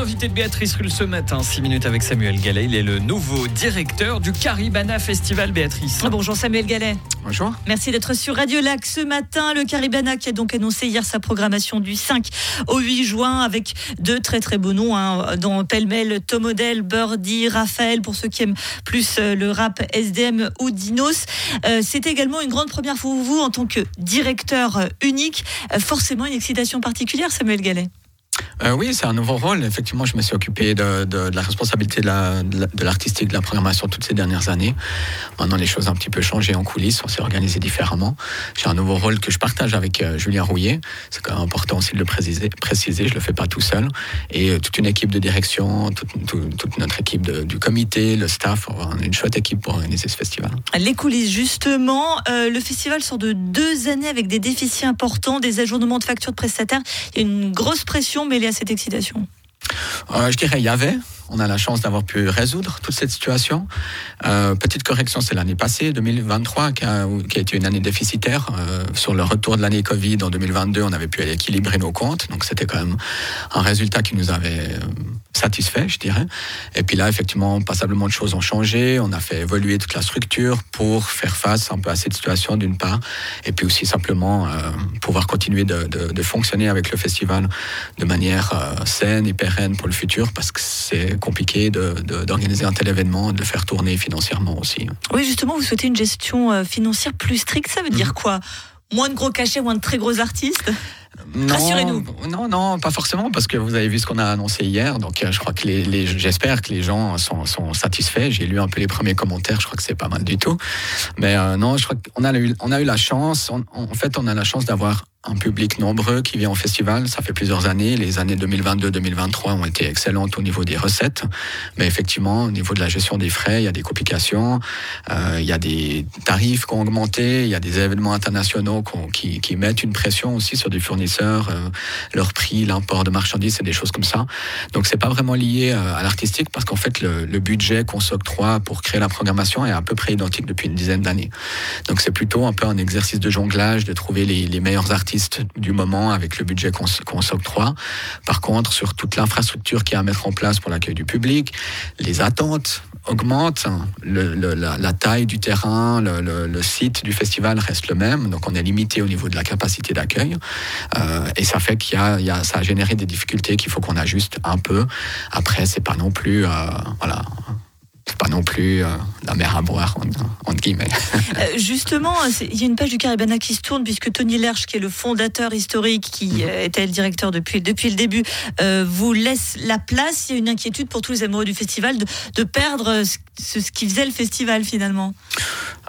L'invité de Béatrice Rulle ce matin, 6 minutes avec Samuel Gallet. Il est le nouveau directeur du Caribana Festival, Béatrice. Ah, bonjour Samuel Gallet. Bonjour. Merci d'être sur Radio Lac ce matin. Le Caribana qui a donc annoncé hier sa programmation du 5 au 8 juin avec deux très très beaux noms, hein, dont pêle-mêle Tom Odell, Birdie, Raphaël, pour ceux qui aiment plus euh, le rap SDM ou Dinos. Euh, C'était également une grande première pour vous en tant que directeur unique. Euh, forcément une excitation particulière, Samuel Gallet. Euh, oui, c'est un nouveau rôle. Effectivement, je me suis occupé de, la responsabilité de l'artistique, de, la programmation toutes ces dernières années. Maintenant, les choses ont un petit peu changé en coulisses. On s'est organisé différemment. J'ai un nouveau rôle que je partage avec euh, Julien Rouillet. C'est quand même important aussi de le préciser. Je le fais pas tout seul. Et euh, toute une équipe de direction, toute, notre équipe du comité, le staff, une chouette équipe pour organiser ce festival. Les coulisses, justement. Le festival sort de deux années avec des déficits importants, des ajournements de factures de prestataires. Il y a une grosse pression mêlée cette excitation euh, Je dirais il y avait. On a la chance d'avoir pu résoudre toute cette situation. Euh, petite correction, c'est l'année passée, 2023, qui a, été une année déficitaire. Euh, sur le retour de l'année Covid en 2022, on avait pu équilibrer nos comptes. Donc c'était quand même un résultat qui nous avait satisfait, je dirais. Et puis là, effectivement, passablement de choses ont changé. On a fait évoluer toute la structure pour faire face un peu à cette situation, d'une part, et puis aussi simplement euh, pouvoir continuer de, de, de, fonctionner avec le festival de manière euh, saine et pérenne pour le futur, parce que c'est compliqué d'organiser un tel événement, de le faire tourner financièrement aussi. Oui, justement, vous souhaitez une gestion euh, financière plus stricte. Ça veut dire quoi? Moins de gros cachets, moins de très gros artistes? Rassurez-nous. Non, non, pas forcément, parce que vous avez vu ce qu'on a annoncé hier. Donc, je crois que les, les j'espère que les gens sont, sont satisfaits. J'ai lu un peu les premiers commentaires. Je crois que c'est pas mal du tout. Mais euh, non, je crois qu'on a eu, on a eu la chance. On, en fait, on a la chance d'avoir un public nombreux qui vient au festival. Ça fait plusieurs années. Les années 2022-2023 ont été excellentes au niveau des recettes. Mais effectivement, au niveau de la gestion des frais, il y a des complications. Euh, il y a des tarifs qui ont augmenté. Il y a des événements internationaux qui, mettent une pression aussi sur des fournisseurs, euh, leur prix, l'import de marchandises et des choses comme ça. Donc, c'est pas vraiment lié euh, à l'artistique parce qu'en fait, le, budget qu'on s'octroie pour créer la programmation est à peu près identique depuis une dizaine d'années. Donc, c'est plutôt un peu un exercice de jonglage, de trouver les meilleurs artistes du moment avec le budget qu'on qu s'octroie. Par contre, sur toute l'infrastructure qui est à mettre en place pour l'accueil du public, les attentes augmentent, la, taille du terrain, le, site du festival reste le même, donc on est limité au niveau de la capacité d'accueil, euh, et ça fait qu'il y a, il y a, ça a généré des difficultés qu'il faut qu'on ajuste un peu. Après, c'est pas non plus, euh, voilà, pas non plus euh, la mer à boire, entre guillemets. Euh, justement, il y a une page du Caribana qui se tourne, puisque Tony Lerche, qui est le fondateur historique, qui euh, était le directeur depuis, depuis le début, euh, vous laisse la place. Il y a une inquiétude pour tous les amoureux du festival de, de perdre ce, ce, qui faisait le festival, finalement.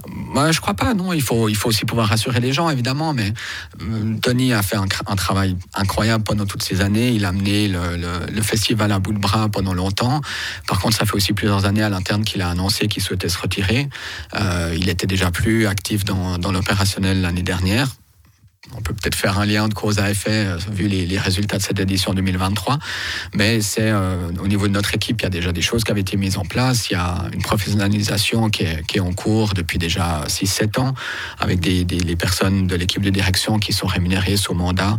Moi, je crois pas, non. Il faut, il faut aussi pouvoir rassurer les gens, évidemment. Mais euh, Tony a fait un, travail incroyable pendant toutes ces années. Il a amené le, festival à bout de bras pendant longtemps. Par contre, ça fait aussi plusieurs années à l'interne qu'il a annoncé qu'il souhaitait se retirer. Euh, il était déjà plus actif dans, dans l'opérationnel l'année dernière on peut peut-être faire un lien de cause à effet euh, vu les, les, résultats de cette édition 2023. Mais c'est euh, au niveau de notre équipe, il y a déjà des choses qui avaient été mises en place. Il y a une professionnalisation qui est, qui est en cours depuis déjà 6-7 ans, avec des, des, les personnes de l'équipe de direction qui sont rémunérées sous mandat,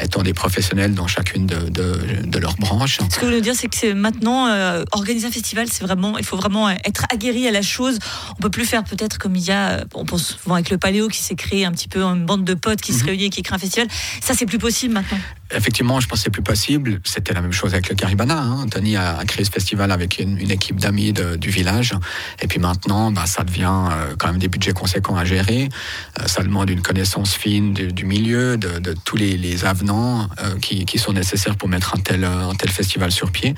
étant des professionnels dans chacune de, de, de leurs branches. Ce que vous voulez dire, c'est que maintenant euh, organiser un festival, c'est vraiment, il faut vraiment être aguerri à la chose. On peut plus faire peut-être comme il y a, on pense souvent avec le Paléo qui s'est créé un petit peu une bande de potes qui Mhm. se réunit qui crée un festival. Ça, c'est plus possible maintenant. Effectivement, je c'est plus possible. C'était la même chose avec le Caribana. Hein. Tony a, créé ce festival avec une, équipe d'amis du village. Et puis maintenant, bah, ça devient euh, quand même des budgets conséquents à gérer. Euh, ça demande une connaissance fine du, milieu, de, tous les, avenants euh, qui, qui, sont nécessaires pour mettre un tel, un tel festival sur pied.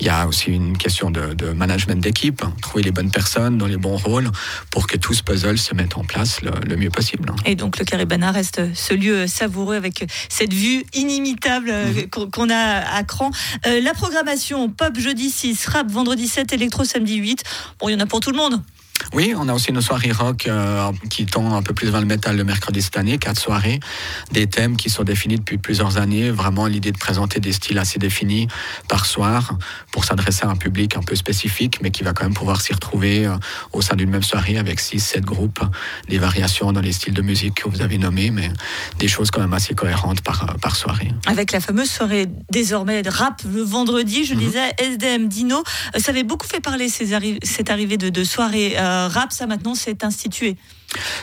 Il y a aussi une question de, management d'équipe, hein. trouver les bonnes personnes dans les bons rôles pour que tout ce puzzle se mette en place le, mieux possible. Et donc le Caribana reste ce lieu savoureux avec cette vue inimitable mmh. qu'on a à Cran. Euh, la programmation pop jeudi 6, rap vendredi 7, électro samedi 8. Bon, il y en a pour tout le monde. Oui, on a aussi nos soirées rock euh, qui tendent un peu plus vers le métal le mercredi cette année, quatre soirées, des thèmes qui sont définis depuis plusieurs années, vraiment l'idée de présenter des styles assez définis par soir pour s'adresser à un public un peu spécifique, mais qui va quand même pouvoir s'y retrouver euh, au sein d'une même soirée avec six, sept groupes, des variations dans les styles de musique que vous avez nommés, mais des choses quand même assez cohérentes par, euh, par soirée. Avec la fameuse soirée désormais de rap le vendredi, je Mhm. disais SDM Dino, ça avait beaucoup fait parler ces arri- cette arrivée de, de soirée euh, rap, ça maintenant c'est institué.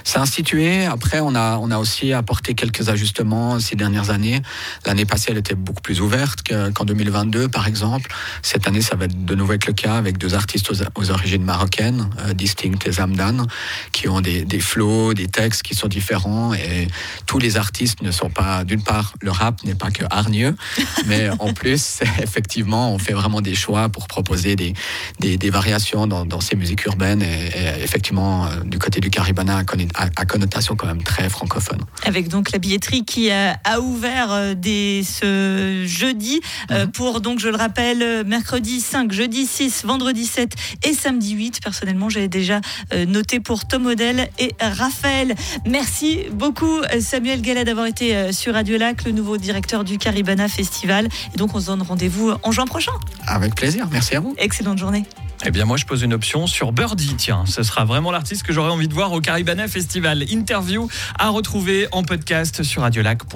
C'est institué. Après, on a, on a aussi apporté quelques ajustements ces dernières années. L'année passée, elle était beaucoup plus ouverte que- qu'en 2022, par exemple. Cette année, ça va être de nouveau être le cas avec deux artistes aux, aux origines marocaines, euh, Distinct et Zamdan, qui ont des, des flows, des textes qui sont différents. Et tous les artistes ne sont pas, d'une part, le rap n'est pas que hargneux, mais en plus, effectivement, on fait vraiment des choix pour proposer des, des, des variations dans, dans ces musiques urbaines. Et, et effectivement, euh, du côté du Caribana, à, conni- à- connotation quand même très francophone. Avec donc la billetterie qui a ouvert euh, dès ce jeudi euh, Mhm. pour donc je le rappelle euh, mercredi 5, jeudi 6, vendredi 7 et samedi 8. Personnellement, j'avais déjà noté pour Tom Model et Raphaël. Merci beaucoup Samuel Gallet d'avoir été sur Radio Lac, le nouveau directeur du Caribana Festival. Et donc on se donne rendez-vous en juin prochain. Avec plaisir. Merci à vous. Excellente journée. Eh bien, moi, je pose une option sur Birdie. Tiens, ce sera vraiment l'artiste que j'aurais envie de voir au Caribana Festival. Interview à retrouver en podcast sur radiolac.ch.